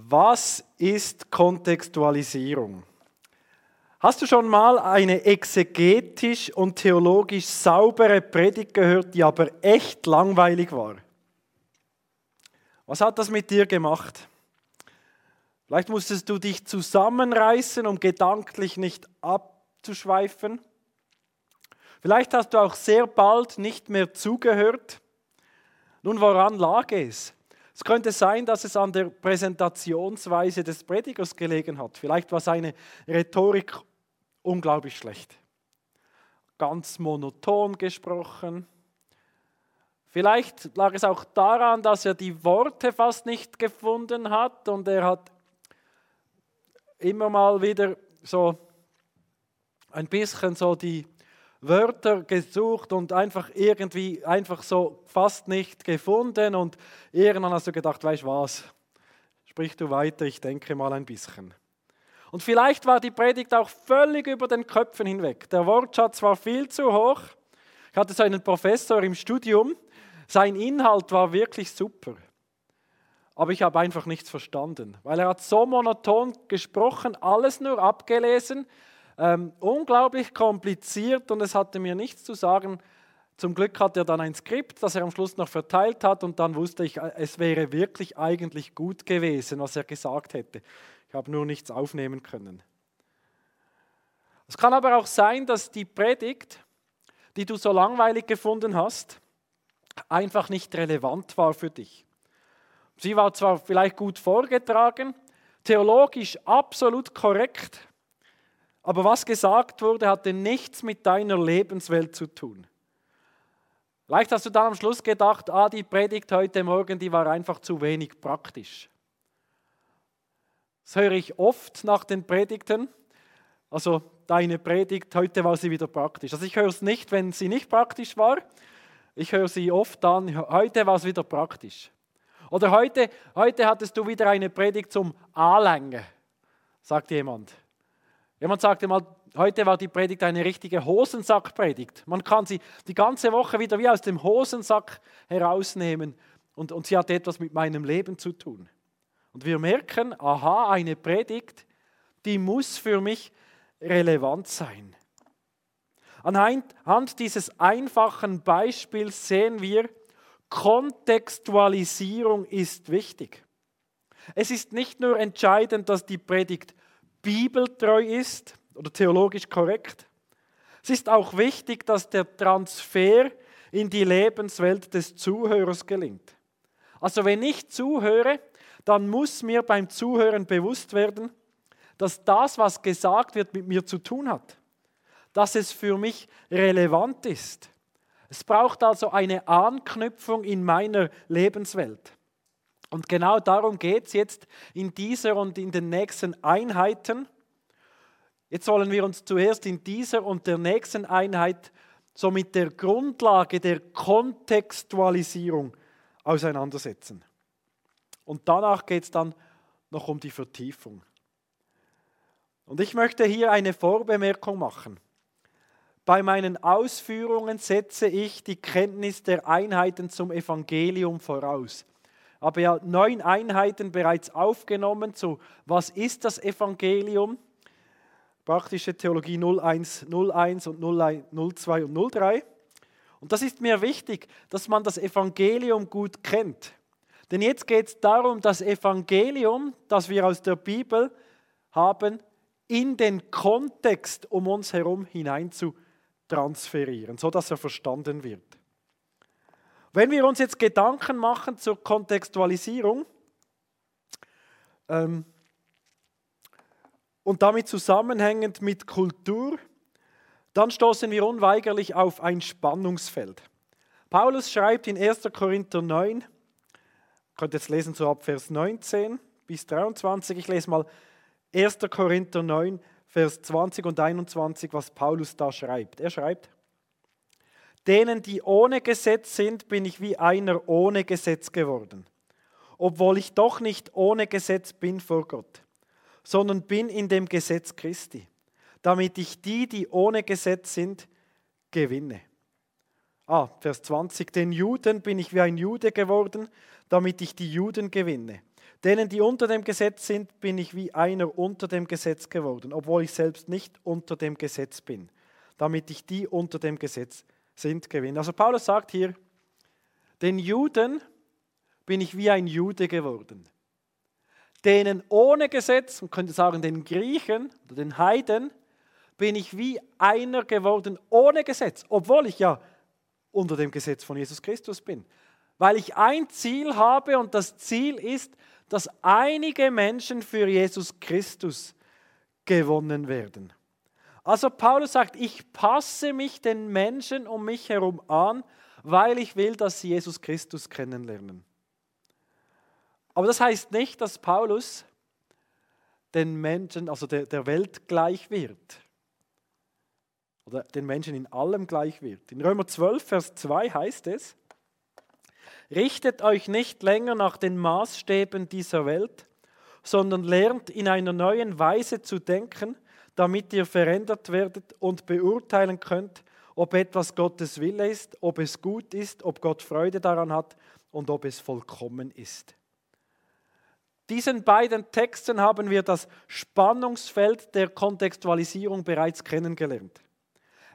Was ist Kontextualisierung? Hast du schon mal eine exegetisch und theologisch saubere Predigt gehört, die aber echt langweilig war? Was hat das mit dir gemacht? Vielleicht musstest du dich zusammenreißen, um gedanklich nicht abzuschweifen. Vielleicht hast du auch sehr bald nicht mehr zugehört. Nun, woran lag es? Es könnte sein, dass es an der Präsentationsweise des Predigers gelegen hat. Vielleicht war seine Rhetorik unglaublich schlecht. Ganz monoton gesprochen. Vielleicht lag es auch daran, dass er die Worte fast nicht gefunden hat und er hat immer mal wieder so ein bisschen so die Wörter gesucht und einfach irgendwie einfach so fast nicht gefunden und irgendwann hast du gedacht, weißt du was, sprich du weiter, ich denke mal ein bisschen. Und vielleicht war die Predigt auch völlig über den Köpfen hinweg. Der Wortschatz war viel zu hoch. Ich hatte so einen Professor im Studium, sein Inhalt war wirklich super. Aber ich habe einfach nichts verstanden, weil er hat so monoton gesprochen, alles nur abgelesen, ähm, unglaublich kompliziert und es hatte mir nichts zu sagen. Zum Glück hat er dann ein Skript, das er am Schluss noch verteilt hat und dann wusste ich, es wäre wirklich eigentlich gut gewesen, was er gesagt hätte. Ich habe nur nichts aufnehmen können. Es kann aber auch sein, dass die Predigt, die du so langweilig gefunden hast, einfach nicht relevant war für dich. Sie war zwar vielleicht gut vorgetragen, theologisch absolut korrekt, aber was gesagt wurde, hatte nichts mit deiner Lebenswelt zu tun. Vielleicht hast du dann am Schluss gedacht, ah, die Predigt heute Morgen, die war einfach zu wenig praktisch. Das höre ich oft nach den Predigten. Also deine Predigt, heute war sie wieder praktisch. Also ich höre es nicht, wenn sie nicht praktisch war. Ich höre sie oft dann, heute war es wieder praktisch. Oder heute, heute hattest du wieder eine Predigt zum Anlängen, sagt jemand. Jemand sagte mal, heute war die Predigt eine richtige Hosensackpredigt. Man kann sie die ganze Woche wieder wie aus dem Hosensack herausnehmen und, und sie hat etwas mit meinem Leben zu tun. Und wir merken, aha, eine Predigt, die muss für mich relevant sein. Anhand dieses einfachen Beispiels sehen wir, Kontextualisierung ist wichtig. Es ist nicht nur entscheidend, dass die Predigt bibeltreu ist oder theologisch korrekt. Es ist auch wichtig, dass der Transfer in die Lebenswelt des Zuhörers gelingt. Also wenn ich zuhöre, dann muss mir beim Zuhören bewusst werden, dass das, was gesagt wird, mit mir zu tun hat. Dass es für mich relevant ist. Es braucht also eine Anknüpfung in meiner Lebenswelt. Und genau darum geht es jetzt in dieser und in den nächsten Einheiten. Jetzt wollen wir uns zuerst in dieser und der nächsten Einheit so mit der Grundlage der Kontextualisierung auseinandersetzen. Und danach geht es dann noch um die Vertiefung. Und ich möchte hier eine Vorbemerkung machen. Bei meinen Ausführungen setze ich die Kenntnis der Einheiten zum Evangelium voraus habe ja neun Einheiten bereits aufgenommen zu Was ist das Evangelium? Praktische Theologie 01, 01 und 02 und 03. Und das ist mir wichtig, dass man das Evangelium gut kennt. Denn jetzt geht es darum, das Evangelium, das wir aus der Bibel haben, in den Kontext um uns herum hinein zu transferieren, sodass er verstanden wird. Wenn wir uns jetzt Gedanken machen zur Kontextualisierung ähm, und damit zusammenhängend mit Kultur, dann stoßen wir unweigerlich auf ein Spannungsfeld. Paulus schreibt in 1. Korinther 9, könnt jetzt lesen so ab Vers 19 bis 23, ich lese mal 1. Korinther 9, Vers 20 und 21, was Paulus da schreibt. Er schreibt, Denen, die ohne Gesetz sind, bin ich wie einer ohne Gesetz geworden, obwohl ich doch nicht ohne Gesetz bin vor Gott, sondern bin in dem Gesetz Christi, damit ich die, die ohne Gesetz sind, gewinne. Ah, Vers 20. Den Juden bin ich wie ein Jude geworden, damit ich die Juden gewinne. Denen, die unter dem Gesetz sind, bin ich wie einer unter dem Gesetz geworden, obwohl ich selbst nicht unter dem Gesetz bin, damit ich die unter dem Gesetz sind gewinne. Also Paulus sagt hier, den Juden bin ich wie ein Jude geworden. Denen ohne Gesetz, man könnte sagen den Griechen oder den Heiden, bin ich wie einer geworden ohne Gesetz, obwohl ich ja unter dem Gesetz von Jesus Christus bin. Weil ich ein Ziel habe und das Ziel ist, dass einige Menschen für Jesus Christus gewonnen werden. Also Paulus sagt, ich passe mich den Menschen um mich herum an, weil ich will, dass sie Jesus Christus kennenlernen. Aber das heißt nicht, dass Paulus den Menschen, also der, der Welt gleich wird. Oder den Menschen in allem gleich wird. In Römer 12, Vers 2 heißt es, Richtet euch nicht länger nach den Maßstäben dieser Welt, sondern lernt in einer neuen Weise zu denken, damit ihr verändert werdet und beurteilen könnt, ob etwas Gottes Wille ist, ob es gut ist, ob Gott Freude daran hat und ob es vollkommen ist. Diesen beiden Texten haben wir das Spannungsfeld der Kontextualisierung bereits kennengelernt.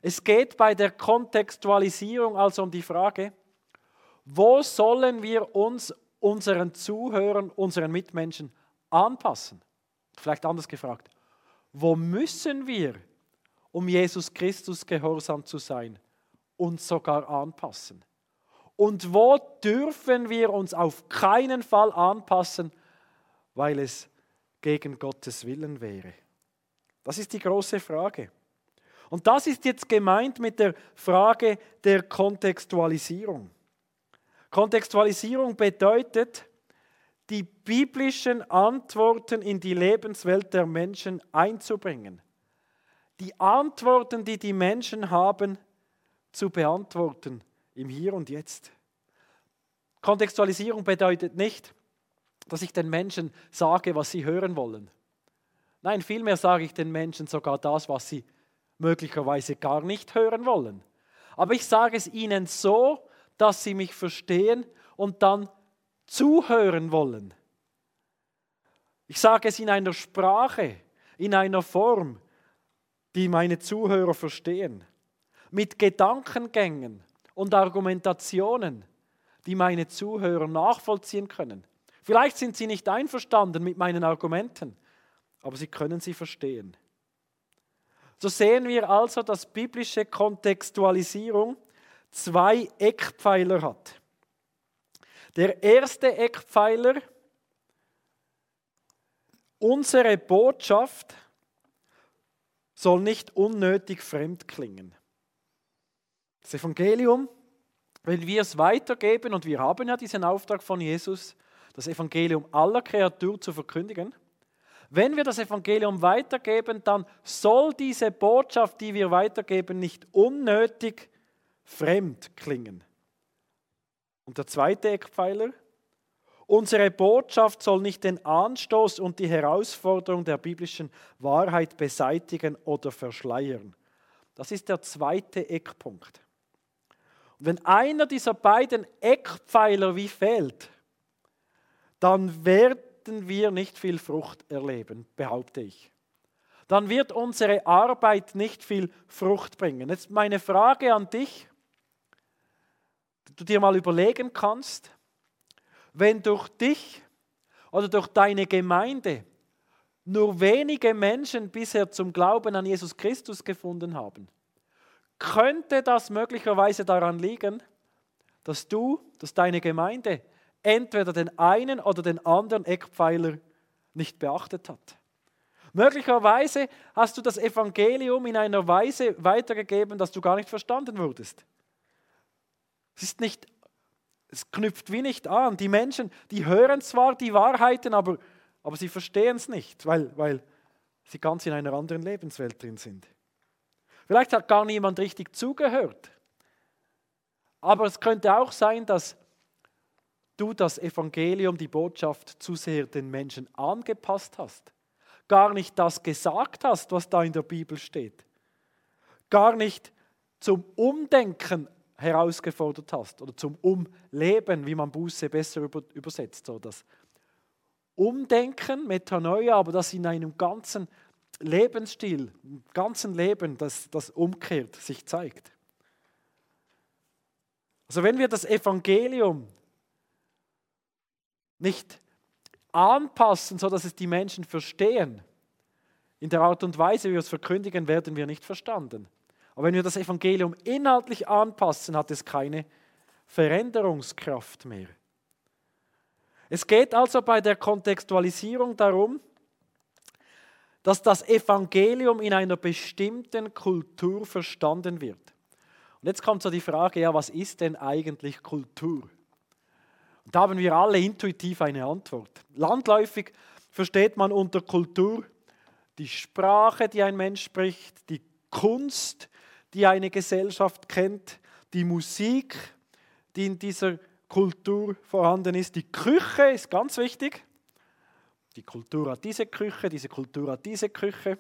Es geht bei der Kontextualisierung also um die Frage, wo sollen wir uns unseren Zuhörern, unseren Mitmenschen anpassen? Vielleicht anders gefragt, wo müssen wir, um Jesus Christus gehorsam zu sein, uns sogar anpassen? Und wo dürfen wir uns auf keinen Fall anpassen, weil es gegen Gottes Willen wäre? Das ist die große Frage. Und das ist jetzt gemeint mit der Frage der Kontextualisierung. Kontextualisierung bedeutet, die biblischen Antworten in die Lebenswelt der Menschen einzubringen. Die Antworten, die die Menschen haben, zu beantworten im Hier und Jetzt. Kontextualisierung bedeutet nicht, dass ich den Menschen sage, was sie hören wollen. Nein, vielmehr sage ich den Menschen sogar das, was sie möglicherweise gar nicht hören wollen. Aber ich sage es ihnen so, dass sie mich verstehen und dann zuhören wollen. Ich sage es in einer Sprache, in einer Form, die meine Zuhörer verstehen, mit Gedankengängen und Argumentationen, die meine Zuhörer nachvollziehen können. Vielleicht sind sie nicht einverstanden mit meinen Argumenten, aber sie können sie verstehen. So sehen wir also, dass biblische Kontextualisierung zwei Eckpfeiler hat. Der erste Eckpfeiler, unsere Botschaft soll nicht unnötig fremd klingen. Das Evangelium, wenn wir es weitergeben, und wir haben ja diesen Auftrag von Jesus, das Evangelium aller Kreatur zu verkündigen, wenn wir das Evangelium weitergeben, dann soll diese Botschaft, die wir weitergeben, nicht unnötig fremd klingen. Und der zweite Eckpfeiler, unsere Botschaft soll nicht den Anstoß und die Herausforderung der biblischen Wahrheit beseitigen oder verschleiern. Das ist der zweite Eckpunkt. Und wenn einer dieser beiden Eckpfeiler wie fehlt, dann werden wir nicht viel Frucht erleben, behaupte ich. Dann wird unsere Arbeit nicht viel Frucht bringen. Jetzt meine Frage an dich du dir mal überlegen kannst, wenn durch dich oder durch deine Gemeinde nur wenige Menschen bisher zum Glauben an Jesus Christus gefunden haben, könnte das möglicherweise daran liegen, dass du, dass deine Gemeinde entweder den einen oder den anderen Eckpfeiler nicht beachtet hat. Möglicherweise hast du das Evangelium in einer Weise weitergegeben, dass du gar nicht verstanden wurdest. Es ist nicht, es knüpft wie nicht an. Die Menschen, die hören zwar die Wahrheiten, aber, aber sie verstehen es nicht, weil, weil sie ganz in einer anderen Lebenswelt drin sind. Vielleicht hat gar niemand richtig zugehört. Aber es könnte auch sein, dass du das Evangelium, die Botschaft zu sehr den Menschen angepasst hast. Gar nicht das gesagt hast, was da in der Bibel steht. Gar nicht zum Umdenken herausgefordert hast oder zum Umleben, wie man Buße besser übersetzt. So das Umdenken, Metanoia, aber das in einem ganzen Lebensstil, im ganzen Leben, das, das umkehrt, sich zeigt. Also wenn wir das Evangelium nicht anpassen, sodass es die Menschen verstehen, in der Art und Weise, wie wir es verkündigen, werden wir nicht verstanden. Aber wenn wir das Evangelium inhaltlich anpassen, hat es keine Veränderungskraft mehr. Es geht also bei der Kontextualisierung darum, dass das Evangelium in einer bestimmten Kultur verstanden wird. Und jetzt kommt so die Frage, ja, was ist denn eigentlich Kultur? Und da haben wir alle intuitiv eine Antwort. Landläufig versteht man unter Kultur die Sprache, die ein Mensch spricht, die Kunst, die eine Gesellschaft kennt, die Musik, die in dieser Kultur vorhanden ist. Die Küche ist ganz wichtig. Die Kultur hat diese Küche, diese Kultur hat diese Küche.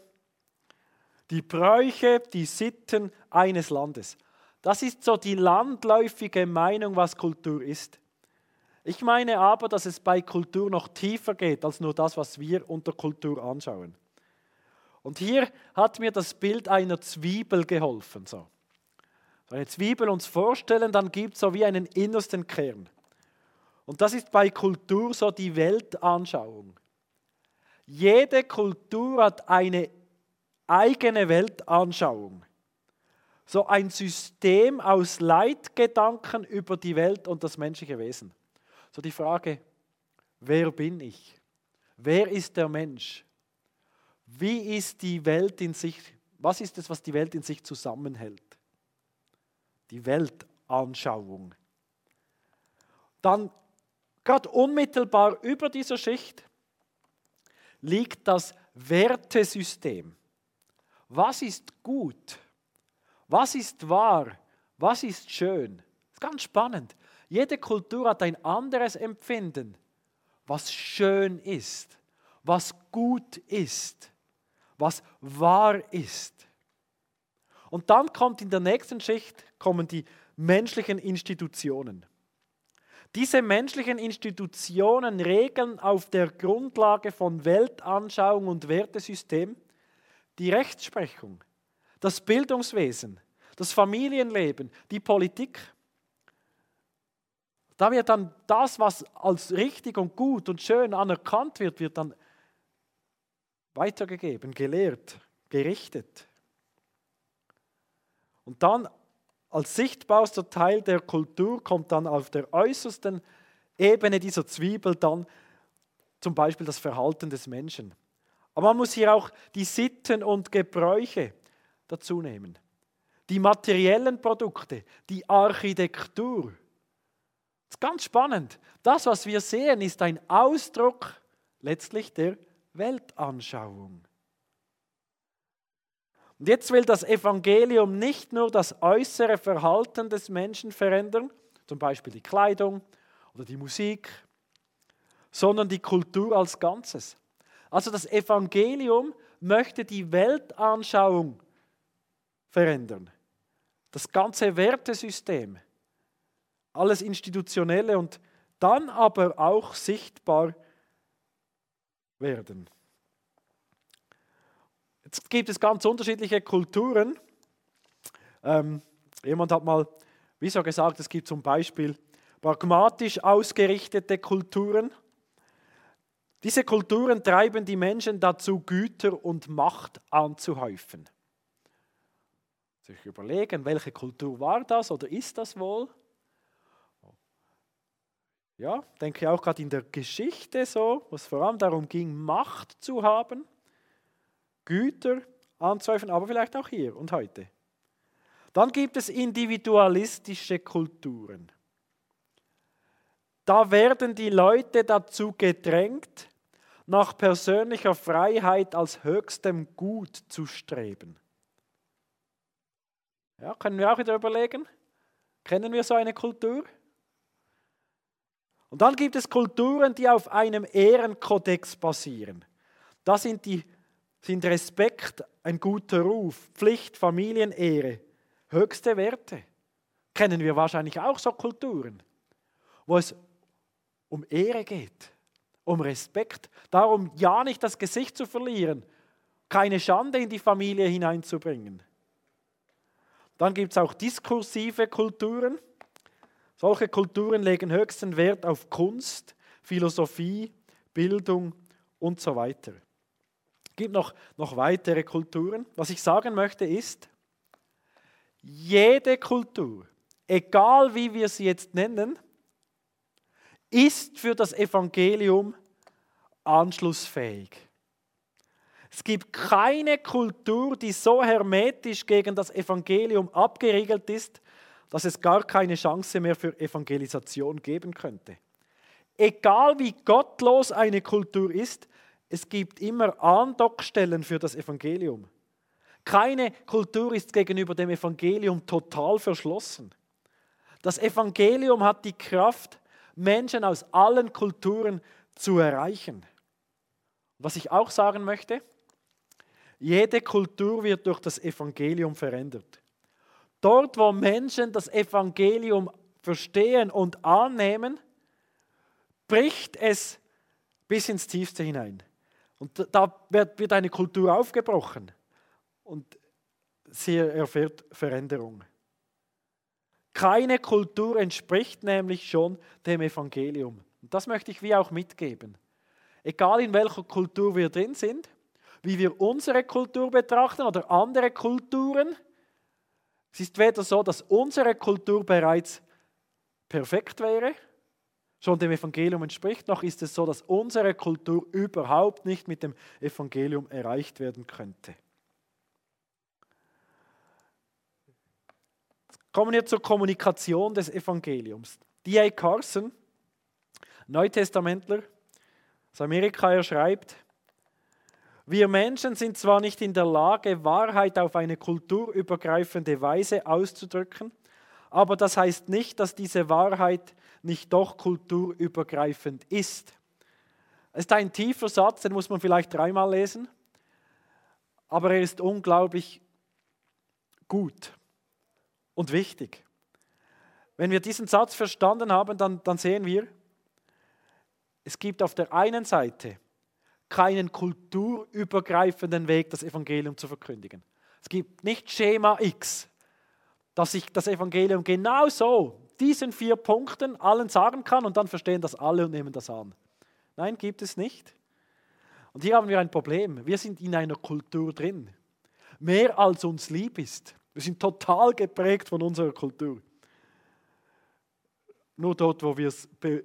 Die Bräuche, die Sitten eines Landes. Das ist so die landläufige Meinung, was Kultur ist. Ich meine aber, dass es bei Kultur noch tiefer geht als nur das, was wir unter Kultur anschauen. Und hier hat mir das Bild einer Zwiebel geholfen. So. eine Zwiebel uns vorstellen, dann gibt es so wie einen innersten Kern. Und das ist bei Kultur so die Weltanschauung. Jede Kultur hat eine eigene Weltanschauung. So ein System aus Leitgedanken über die Welt und das menschliche Wesen. So die Frage, wer bin ich? Wer ist der Mensch? Wie ist die Welt in sich, was ist es, was die Welt in sich zusammenhält? Die Weltanschauung. Dann gerade unmittelbar über dieser Schicht liegt das Wertesystem. Was ist gut? Was ist wahr? Was ist schön? Das ist ganz spannend. Jede Kultur hat ein anderes Empfinden, was schön ist, was gut ist, was wahr ist. Und dann kommt in der nächsten Schicht kommen die menschlichen Institutionen. Diese menschlichen Institutionen regeln auf der Grundlage von Weltanschauung und Wertesystem die Rechtsprechung, das Bildungswesen, das Familienleben, die Politik. Da wird dann das, was als richtig und gut und schön anerkannt wird, wird dann weitergegeben, gelehrt, gerichtet. Und dann als sichtbarster Teil der Kultur kommt dann auf der äußersten Ebene dieser Zwiebel dann zum Beispiel das Verhalten des Menschen. Aber man muss hier auch die Sitten und Gebräuche dazu nehmen. Die materiellen Produkte, die Architektur, ist ganz spannend. Das, was wir sehen, ist ein Ausdruck letztlich der Weltanschauung. Und jetzt will das Evangelium nicht nur das äußere Verhalten des Menschen verändern, zum Beispiel die Kleidung oder die Musik, sondern die Kultur als Ganzes. Also das Evangelium möchte die Weltanschauung verändern. Das ganze Wertesystem alles Institutionelle und dann aber auch sichtbar werden. Jetzt gibt es ganz unterschiedliche Kulturen. Ähm, jemand hat mal, wie so gesagt, es gibt zum Beispiel pragmatisch ausgerichtete Kulturen. Diese Kulturen treiben die Menschen dazu, Güter und Macht anzuhäufen. Sich überlegen, welche Kultur war das oder ist das wohl? Ja, denke auch gerade in der Geschichte so, wo es vor allem darum ging, Macht zu haben, Güter anzuhäufen, aber vielleicht auch hier und heute. Dann gibt es individualistische Kulturen. Da werden die Leute dazu gedrängt, nach persönlicher Freiheit als höchstem Gut zu streben. Ja, können wir auch wieder überlegen? Kennen wir so eine Kultur? Und dann gibt es Kulturen, die auf einem Ehrenkodex basieren. Da sind, die, sind Respekt, ein guter Ruf, Pflicht, Familienehre, höchste Werte. Kennen wir wahrscheinlich auch so Kulturen, wo es um Ehre geht, um Respekt, darum ja nicht das Gesicht zu verlieren, keine Schande in die Familie hineinzubringen. Dann gibt es auch diskursive Kulturen. Solche Kulturen legen höchsten Wert auf Kunst, Philosophie, Bildung und so weiter. Es gibt noch, noch weitere Kulturen. Was ich sagen möchte ist, jede Kultur, egal wie wir sie jetzt nennen, ist für das Evangelium anschlussfähig. Es gibt keine Kultur, die so hermetisch gegen das Evangelium abgeriegelt ist, dass es gar keine Chance mehr für Evangelisation geben könnte. Egal wie gottlos eine Kultur ist, es gibt immer Andockstellen für das Evangelium. Keine Kultur ist gegenüber dem Evangelium total verschlossen. Das Evangelium hat die Kraft, Menschen aus allen Kulturen zu erreichen. Was ich auch sagen möchte, jede Kultur wird durch das Evangelium verändert. Dort, wo Menschen das Evangelium verstehen und annehmen, bricht es bis ins Tiefste hinein. Und da wird eine Kultur aufgebrochen und sie erfährt Veränderung. Keine Kultur entspricht nämlich schon dem Evangelium. Und das möchte ich wie auch mitgeben. Egal in welcher Kultur wir drin sind, wie wir unsere Kultur betrachten oder andere Kulturen, es ist weder so, dass unsere Kultur bereits perfekt wäre, schon dem Evangelium entspricht, noch ist es so, dass unsere Kultur überhaupt nicht mit dem Evangelium erreicht werden könnte. Kommen wir zur Kommunikation des Evangeliums. D.A. Carson, Neutestamentler aus Amerika, er schreibt, wir Menschen sind zwar nicht in der Lage, Wahrheit auf eine kulturübergreifende Weise auszudrücken, aber das heißt nicht, dass diese Wahrheit nicht doch kulturübergreifend ist. Es ist ein tiefer Satz, den muss man vielleicht dreimal lesen, aber er ist unglaublich gut und wichtig. Wenn wir diesen Satz verstanden haben, dann, dann sehen wir, es gibt auf der einen Seite keinen kulturübergreifenden Weg, das Evangelium zu verkündigen. Es gibt nicht Schema X, dass ich das Evangelium genau so, diesen vier Punkten allen sagen kann und dann verstehen das alle und nehmen das an. Nein, gibt es nicht. Und hier haben wir ein Problem. Wir sind in einer Kultur drin. Mehr als uns lieb ist. Wir sind total geprägt von unserer Kultur. Nur dort, wo wir es be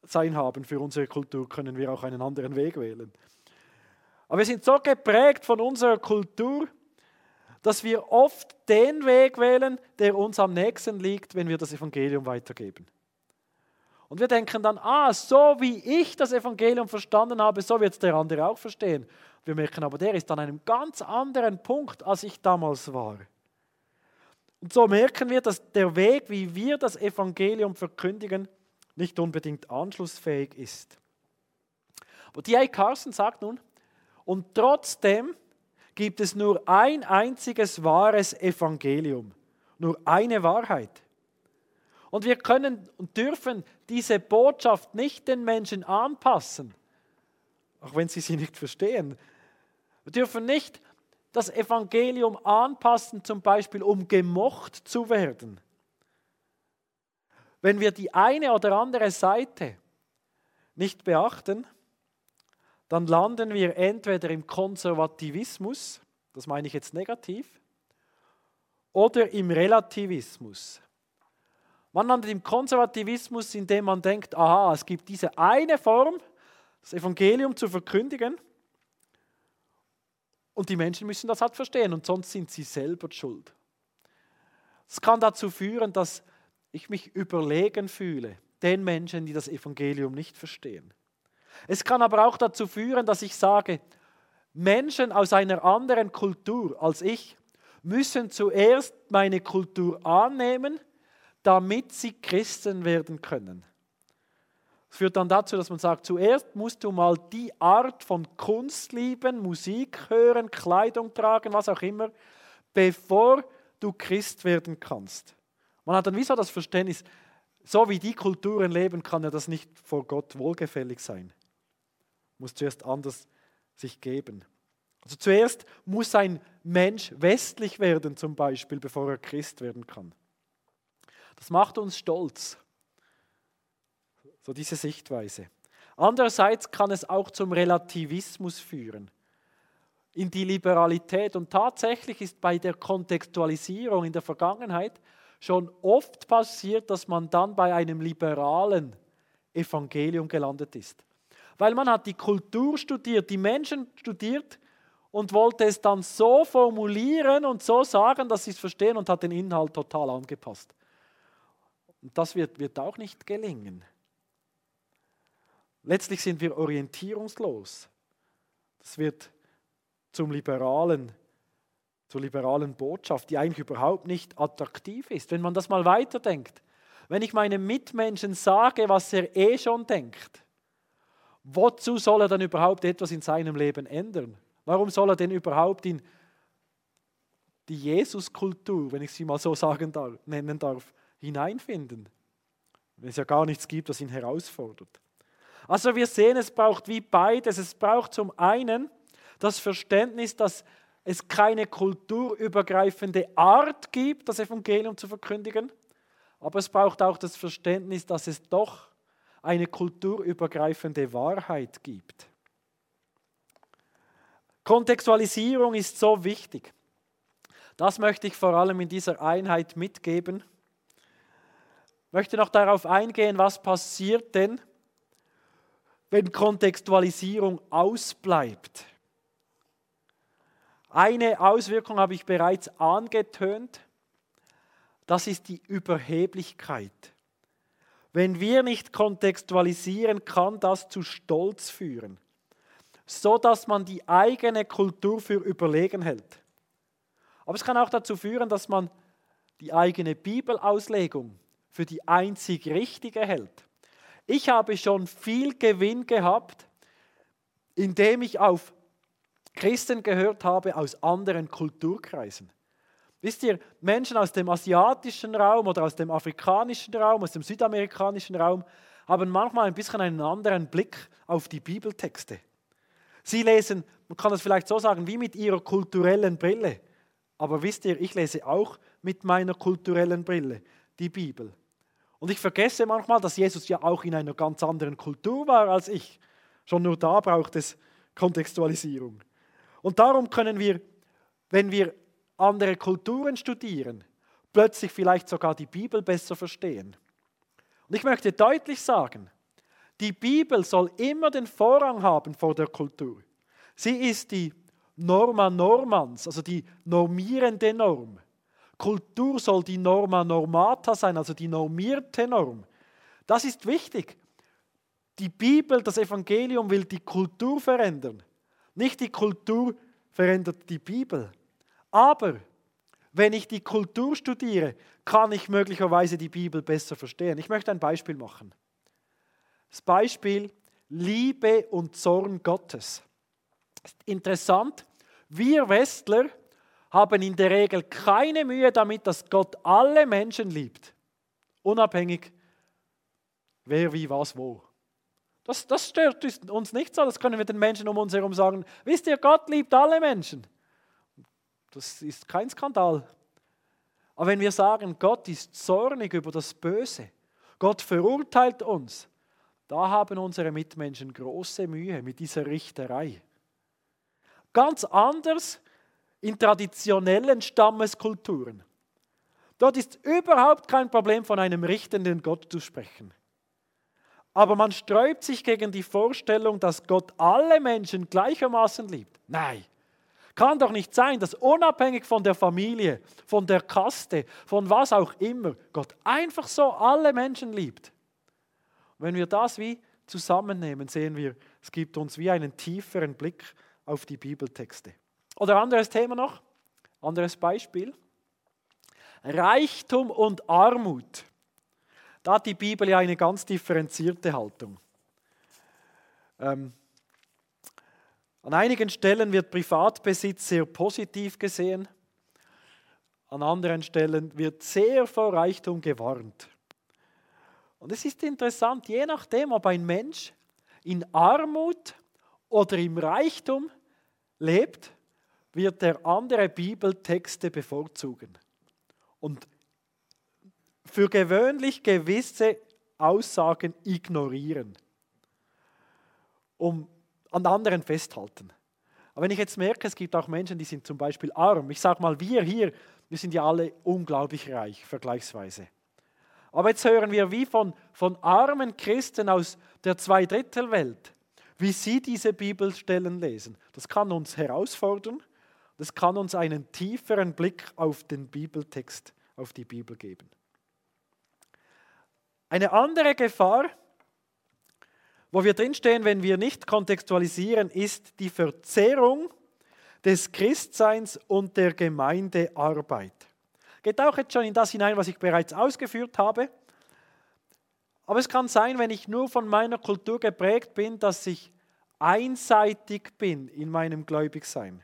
Bewusstsein haben für unsere Kultur, können wir auch einen anderen Weg wählen. Aber wir sind so geprägt von unserer Kultur, dass wir oft den Weg wählen, der uns am nächsten liegt, wenn wir das Evangelium weitergeben. Und wir denken dann, ah, so wie ich das Evangelium verstanden habe, so wird es der andere auch verstehen. Wir merken aber, der ist an einem ganz anderen Punkt, als ich damals war. Und so merken wir, dass der Weg, wie wir das Evangelium verkündigen, nicht unbedingt anschlussfähig ist. Aber D.A. Carson sagt nun, und trotzdem gibt es nur ein einziges wahres Evangelium, nur eine Wahrheit. Und wir können und dürfen diese Botschaft nicht den Menschen anpassen, auch wenn sie sie nicht verstehen. Wir dürfen nicht das Evangelium anpassen, zum Beispiel um gemocht zu werden. Wenn wir die eine oder andere Seite nicht beachten, dann landen wir entweder im Konservativismus, das meine ich jetzt negativ, oder im Relativismus. Man landet im Konservativismus, indem man denkt, aha, es gibt diese eine Form, das Evangelium zu verkündigen. Und die Menschen müssen das halt verstehen und sonst sind sie selber schuld. Es kann dazu führen, dass ich mich überlegen fühle, den Menschen, die das Evangelium nicht verstehen. Es kann aber auch dazu führen, dass ich sage, Menschen aus einer anderen Kultur als ich müssen zuerst meine Kultur annehmen, damit sie Christen werden können. Das führt dann dazu, dass man sagt, zuerst musst du mal die Art von Kunst lieben, Musik hören, Kleidung tragen, was auch immer, bevor du Christ werden kannst. Man hat dann wieso das Verständnis, so wie die Kulturen leben, kann ja das nicht vor Gott wohlgefällig sein. Muss zuerst anders sich geben. Also zuerst muss ein Mensch westlich werden zum Beispiel, bevor er Christ werden kann. Das macht uns stolz. So diese Sichtweise. Andererseits kann es auch zum Relativismus führen, in die Liberalität. Und tatsächlich ist bei der Kontextualisierung in der Vergangenheit schon oft passiert, dass man dann bei einem liberalen Evangelium gelandet ist. Weil man hat die Kultur studiert, die Menschen studiert und wollte es dann so formulieren und so sagen, dass sie es verstehen und hat den Inhalt total angepasst. Und das wird, wird auch nicht gelingen. Letztlich sind wir orientierungslos. Das wird zum liberalen, zur liberalen Botschaft, die eigentlich überhaupt nicht attraktiv ist. Wenn man das mal weiterdenkt, wenn ich meinem Mitmenschen sage, was er eh schon denkt, wozu soll er dann überhaupt etwas in seinem Leben ändern? Warum soll er denn überhaupt in die Jesuskultur, wenn ich sie mal so sagen darf, nennen darf, hineinfinden? Wenn es ja gar nichts gibt, das ihn herausfordert. Also wir sehen, es braucht wie beides. Es braucht zum einen das Verständnis, dass es keine kulturübergreifende Art gibt, das Evangelium zu verkündigen, aber es braucht auch das Verständnis, dass es doch eine kulturübergreifende Wahrheit gibt. Kontextualisierung ist so wichtig. Das möchte ich vor allem in dieser Einheit mitgeben. Ich möchte noch darauf eingehen, was passiert denn, wenn Kontextualisierung ausbleibt. Eine Auswirkung habe ich bereits angetönt, das ist die Überheblichkeit. Wenn wir nicht kontextualisieren, kann das zu Stolz führen, so dass man die eigene Kultur für überlegen hält. Aber es kann auch dazu führen, dass man die eigene Bibelauslegung für die einzig richtige hält. Ich habe schon viel Gewinn gehabt, indem ich auf Christen gehört habe aus anderen Kulturkreisen. Wisst ihr, Menschen aus dem asiatischen Raum oder aus dem afrikanischen Raum, aus dem südamerikanischen Raum, haben manchmal ein bisschen einen anderen Blick auf die Bibeltexte. Sie lesen, man kann das vielleicht so sagen, wie mit ihrer kulturellen Brille. Aber wisst ihr, ich lese auch mit meiner kulturellen Brille die Bibel. Und ich vergesse manchmal, dass Jesus ja auch in einer ganz anderen Kultur war als ich. Schon nur da braucht es Kontextualisierung. Und darum können wir, wenn wir andere Kulturen studieren, plötzlich vielleicht sogar die Bibel besser verstehen. Und ich möchte deutlich sagen, die Bibel soll immer den Vorrang haben vor der Kultur. Sie ist die Norma normans, also die normierende Norm. Kultur soll die Norma normata sein, also die normierte Norm. Das ist wichtig. Die Bibel, das Evangelium will die Kultur verändern. Nicht die Kultur verändert die Bibel. Aber wenn ich die Kultur studiere, kann ich möglicherweise die Bibel besser verstehen. Ich möchte ein Beispiel machen. Das Beispiel Liebe und Zorn Gottes. Interessant, wir Westler haben in der Regel keine Mühe damit, dass Gott alle Menschen liebt, unabhängig wer, wie, was, wo. Das, das stört uns nicht so, das können wir den Menschen um uns herum sagen. Wisst ihr, Gott liebt alle Menschen. Das ist kein Skandal. Aber wenn wir sagen, Gott ist zornig über das Böse, Gott verurteilt uns, da haben unsere Mitmenschen große Mühe mit dieser Richterei. Ganz anders in traditionellen Stammeskulturen. Dort ist überhaupt kein Problem, von einem richtenden Gott zu sprechen. Aber man sträubt sich gegen die Vorstellung, dass Gott alle Menschen gleichermaßen liebt. Nein, kann doch nicht sein, dass unabhängig von der Familie, von der Kaste, von was auch immer, Gott einfach so alle Menschen liebt. wenn wir das wie zusammennehmen, sehen wir, es gibt uns wie einen tieferen Blick auf die Bibeltexte. Oder anderes Thema noch, anderes Beispiel. Reichtum und Armut. Da hat die Bibel ja eine ganz differenzierte Haltung. Ähm, an einigen Stellen wird Privatbesitz sehr positiv gesehen, an anderen Stellen wird sehr vor Reichtum gewarnt. Und es ist interessant, je nachdem, ob ein Mensch in Armut oder im Reichtum lebt, wird er andere Bibeltexte bevorzugen und für gewöhnlich gewisse Aussagen ignorieren, um an anderen festhalten. Aber wenn ich jetzt merke, es gibt auch Menschen, die sind zum Beispiel arm. Ich sage mal, wir hier, wir sind ja alle unglaublich reich, vergleichsweise. Aber jetzt hören wir wie von, von armen Christen aus der Zweidrittelwelt, wie sie diese Bibelstellen lesen. Das kann uns herausfordern, das kann uns einen tieferen Blick auf den Bibeltext, auf die Bibel geben. Eine andere Gefahr, wo wir drinstehen, wenn wir nicht kontextualisieren, ist die Verzerrung des Christseins und der Gemeindearbeit. Geht auch jetzt schon in das hinein, was ich bereits ausgeführt habe. Aber es kann sein, wenn ich nur von meiner Kultur geprägt bin, dass ich einseitig bin in meinem Gläubigsein.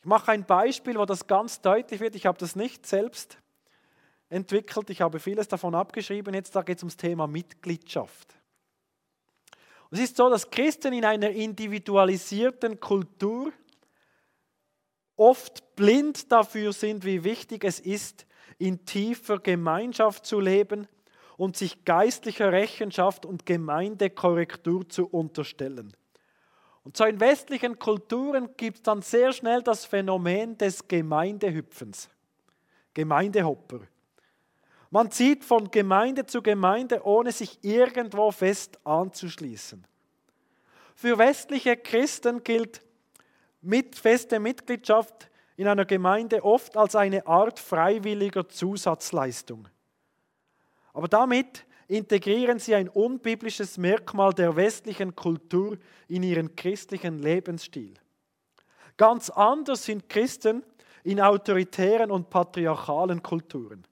Ich mache ein Beispiel, wo das ganz deutlich wird. Ich habe das nicht selbst entwickelt, ich habe vieles davon abgeschrieben. Jetzt geht es ums Thema Mitgliedschaft. Es ist so, dass Christen in einer individualisierten Kultur oft blind dafür sind, wie wichtig es ist, in tiefer Gemeinschaft zu leben und sich geistlicher Rechenschaft und Gemeindekorrektur zu unterstellen. Und so in westlichen Kulturen gibt es dann sehr schnell das Phänomen des Gemeindehüpfens, Gemeindehopper. Man zieht von Gemeinde zu Gemeinde, ohne sich irgendwo fest anzuschließen. Für westliche Christen gilt mit feste Mitgliedschaft in einer Gemeinde oft als eine Art freiwilliger Zusatzleistung. Aber damit integrieren sie ein unbiblisches Merkmal der westlichen Kultur in ihren christlichen Lebensstil. Ganz anders sind Christen in autoritären und patriarchalen Kulturen.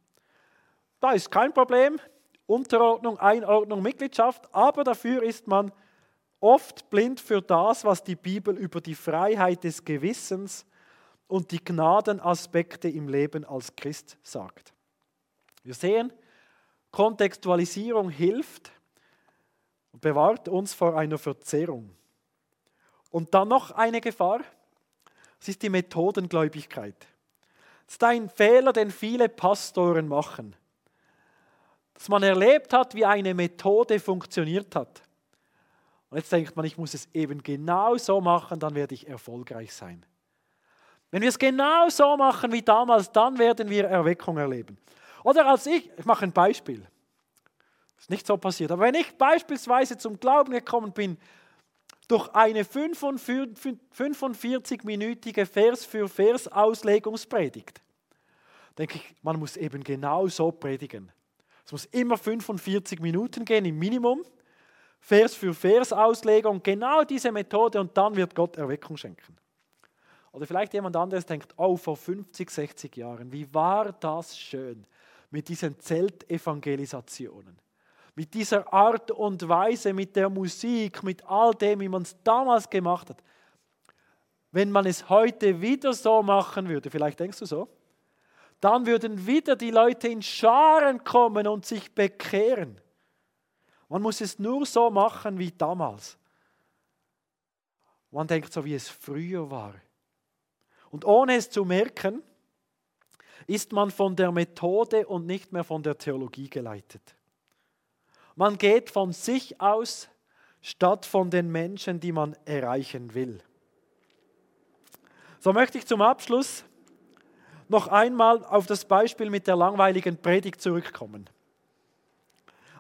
Da ist kein Problem. Unterordnung, Einordnung, Mitgliedschaft, aber dafür ist man oft blind für das, was die Bibel über die Freiheit des Gewissens und die Gnadenaspekte im Leben als Christ sagt. Wir sehen, Kontextualisierung hilft und bewahrt uns vor einer Verzerrung. Und dann noch eine Gefahr, das ist die Methodengläubigkeit. Das ist ein Fehler, den viele Pastoren machen dass man erlebt hat, wie eine Methode funktioniert hat. Und jetzt denkt man, ich muss es eben genau so machen, dann werde ich erfolgreich sein. Wenn wir es genau so machen wie damals, dann werden wir Erweckung erleben. Oder als ich, ich mache ein Beispiel. Ist nicht so passiert. Aber wenn ich beispielsweise zum Glauben gekommen bin, durch eine 45-minütige Vers für Vers Auslegungspredigt, denke ich, man muss eben genau so predigen. Es muss immer 45 Minuten gehen im Minimum. Vers für Vers Auslegung, genau diese Methode und dann wird Gott Erweckung schenken. Oder vielleicht jemand anderes denkt, oh, vor 50, 60 Jahren, wie war das schön mit diesen Zeltevangelisationen. Mit dieser Art und Weise, mit der Musik, mit all dem, wie man es damals gemacht hat. Wenn man es heute wieder so machen würde, vielleicht denkst du so, dann würden wieder die Leute in Scharen kommen und sich bekehren. Man muss es nur so machen wie damals. Man denkt so, wie es früher war. Und ohne es zu merken, ist man von der Methode und nicht mehr von der Theologie geleitet. Man geht von sich aus statt von den Menschen, die man erreichen will. So möchte ich zum Abschluss noch einmal auf das Beispiel mit der langweiligen Predigt zurückkommen.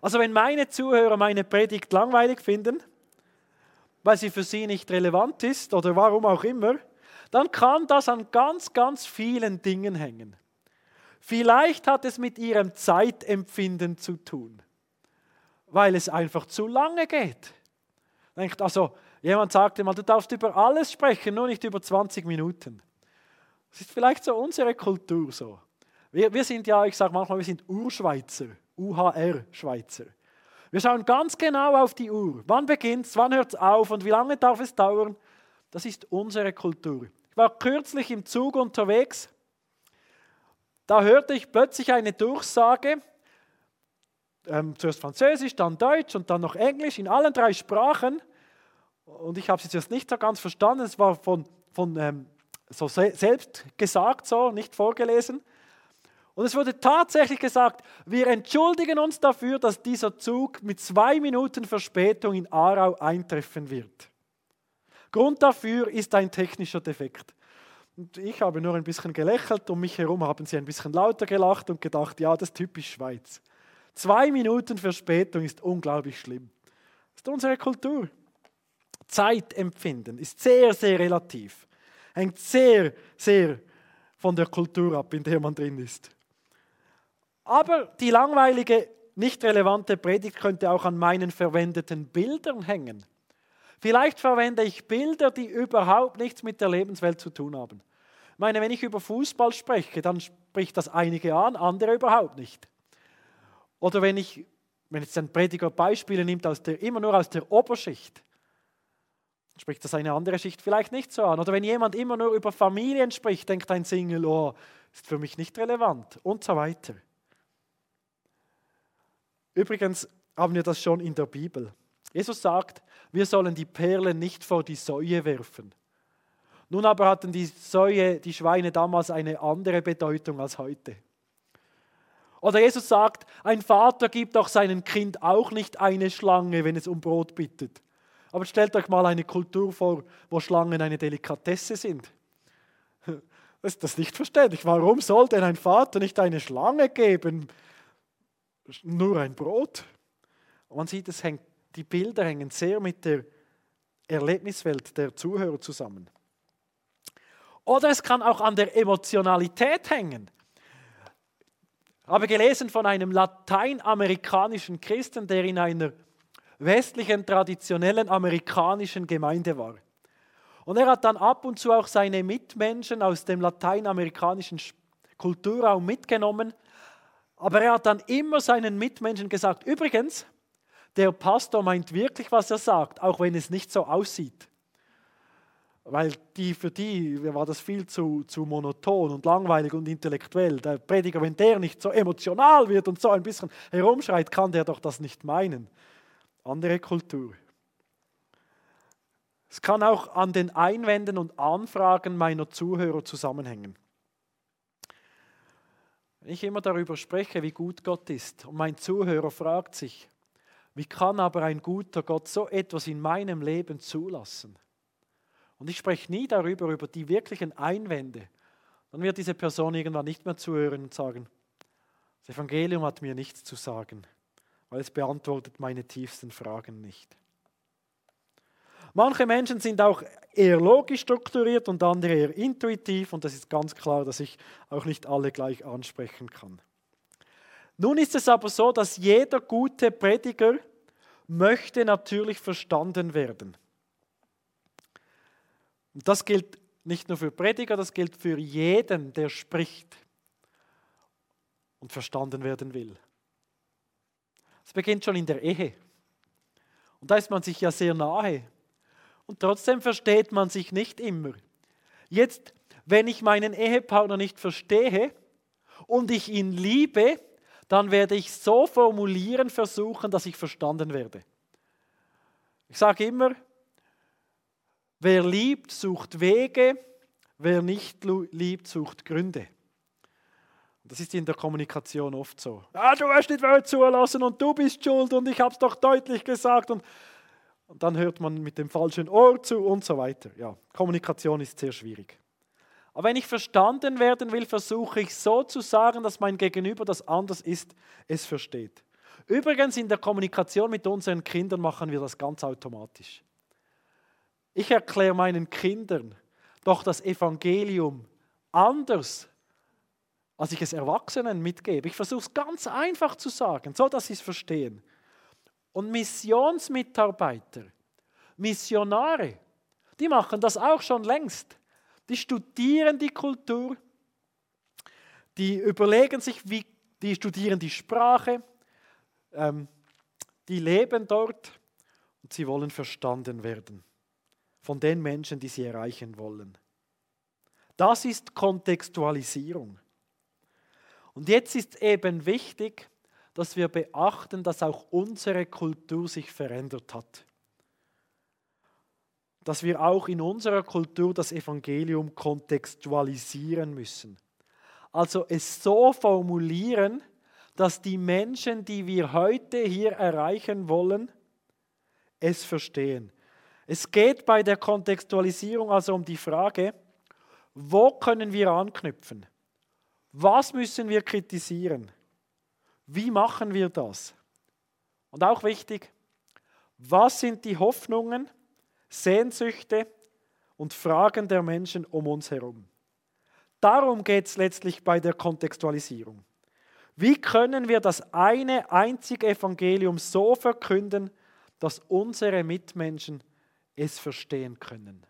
Also wenn meine Zuhörer meine Predigt langweilig finden, weil sie für sie nicht relevant ist oder warum auch immer, dann kann das an ganz, ganz vielen Dingen hängen. Vielleicht hat es mit ihrem Zeitempfinden zu tun, weil es einfach zu lange geht. Denkt also, jemand sagte mal, du darfst über alles sprechen, nur nicht über 20 Minuten. Das ist vielleicht so unsere Kultur so. Wir, wir sind ja, ich sage manchmal, wir sind Urschweizer, UHR-Schweizer. Wir schauen ganz genau auf die Uhr. Wann beginnt es, wann hört es auf und wie lange darf es dauern? Das ist unsere Kultur. Ich war kürzlich im Zug unterwegs. Da hörte ich plötzlich eine Durchsage. ähm, zuerst Französisch, dann Deutsch und dann noch Englisch in allen drei Sprachen. Und ich habe sie zuerst nicht so ganz verstanden. Es war von, von ähm, so se selbst gesagt, so nicht vorgelesen. Und es wurde tatsächlich gesagt, wir entschuldigen uns dafür, dass dieser Zug mit zwei Minuten Verspätung in Aarau eintreffen wird. Grund dafür ist ein technischer Defekt. Und ich habe nur ein bisschen gelächelt, um mich herum haben sie ein bisschen lauter gelacht und gedacht, ja, das ist typisch Schweiz. Zwei Minuten Verspätung ist unglaublich schlimm. Das ist unsere Kultur. Zeitempfinden ist sehr, sehr relativ. Hängt sehr, sehr von der Kultur ab, in der man drin ist. Aber die langweilige, nicht relevante Predigt könnte auch an meinen verwendeten Bildern hängen. Vielleicht verwende ich Bilder, die überhaupt nichts mit der Lebenswelt zu tun haben. Ich meine, wenn ich über Fußball spreche, dann spricht das einige an, andere überhaupt nicht. Oder wenn ich, wenn jetzt ein Prediger Beispiele nimmt, aus der, immer nur aus der Oberschicht, spricht das eine andere Schicht vielleicht nicht so an. Oder wenn jemand immer nur über Familien spricht, denkt ein Single, oh, ist für mich nicht relevant und so weiter. Übrigens haben wir das schon in der Bibel. Jesus sagt, wir sollen die Perlen nicht vor die Säue werfen. Nun aber hatten die Säue, die Schweine damals eine andere Bedeutung als heute. Oder Jesus sagt, ein Vater gibt doch seinem Kind auch nicht eine Schlange, wenn es um Brot bittet. Aber stellt euch mal eine Kultur vor, wo Schlangen eine Delikatesse sind. Das ist das nicht verständlich. Warum soll denn ein Vater nicht eine Schlange geben? Nur ein Brot. Man sieht, es hängt, die Bilder hängen sehr mit der Erlebniswelt der Zuhörer zusammen. Oder es kann auch an der Emotionalität hängen. Ich habe gelesen von einem lateinamerikanischen Christen, der in einer westlichen, traditionellen amerikanischen Gemeinde war. Und er hat dann ab und zu auch seine Mitmenschen aus dem lateinamerikanischen Kulturraum mitgenommen. Aber er hat dann immer seinen Mitmenschen gesagt, übrigens, der Pastor meint wirklich, was er sagt, auch wenn es nicht so aussieht. Weil die, für die war das viel zu, zu monoton und langweilig und intellektuell. Der Prediger, wenn der nicht so emotional wird und so ein bisschen herumschreit, kann der doch das nicht meinen andere Kultur. Es kann auch an den Einwänden und Anfragen meiner Zuhörer zusammenhängen. Wenn ich immer darüber spreche, wie gut Gott ist, und mein Zuhörer fragt sich, wie kann aber ein guter Gott so etwas in meinem Leben zulassen? Und ich spreche nie darüber, über die wirklichen Einwände, dann wird diese Person irgendwann nicht mehr zuhören und sagen, das Evangelium hat mir nichts zu sagen weil es beantwortet meine tiefsten Fragen nicht. Manche Menschen sind auch eher logisch strukturiert und andere eher intuitiv und das ist ganz klar, dass ich auch nicht alle gleich ansprechen kann. Nun ist es aber so, dass jeder gute Prediger möchte natürlich verstanden werden. Und das gilt nicht nur für Prediger, das gilt für jeden, der spricht und verstanden werden will. Es beginnt schon in der Ehe. Und da ist man sich ja sehr nahe. Und trotzdem versteht man sich nicht immer. Jetzt, wenn ich meinen Ehepartner nicht verstehe und ich ihn liebe, dann werde ich so formulieren versuchen, dass ich verstanden werde. Ich sage immer, wer liebt, sucht Wege, wer nicht liebt, sucht Gründe. Das ist in der Kommunikation oft so. Ah, du hast nicht zulassen und du bist schuld und ich habe es doch deutlich gesagt. Und, und dann hört man mit dem falschen Ohr zu und so weiter. Ja, Kommunikation ist sehr schwierig. Aber wenn ich verstanden werden will, versuche ich so zu sagen, dass mein Gegenüber, das anders ist, es versteht. Übrigens in der Kommunikation mit unseren Kindern machen wir das ganz automatisch. Ich erkläre meinen Kindern doch das Evangelium anders als ich es Erwachsenen mitgebe. Ich versuche es ganz einfach zu sagen, so dass sie es verstehen. Und Missionsmitarbeiter, Missionare, die machen das auch schon längst. Die studieren die Kultur, die überlegen sich, wie, die studieren die Sprache, ähm, die leben dort und sie wollen verstanden werden von den Menschen, die sie erreichen wollen. Das ist Kontextualisierung. Und jetzt ist eben wichtig, dass wir beachten, dass auch unsere Kultur sich verändert hat. Dass wir auch in unserer Kultur das Evangelium kontextualisieren müssen. Also es so formulieren, dass die Menschen, die wir heute hier erreichen wollen, es verstehen. Es geht bei der Kontextualisierung also um die Frage, wo können wir anknüpfen? Was müssen wir kritisieren? Wie machen wir das? Und auch wichtig, was sind die Hoffnungen, Sehnsüchte und Fragen der Menschen um uns herum? Darum geht es letztlich bei der Kontextualisierung. Wie können wir das eine einzige Evangelium so verkünden, dass unsere Mitmenschen es verstehen können?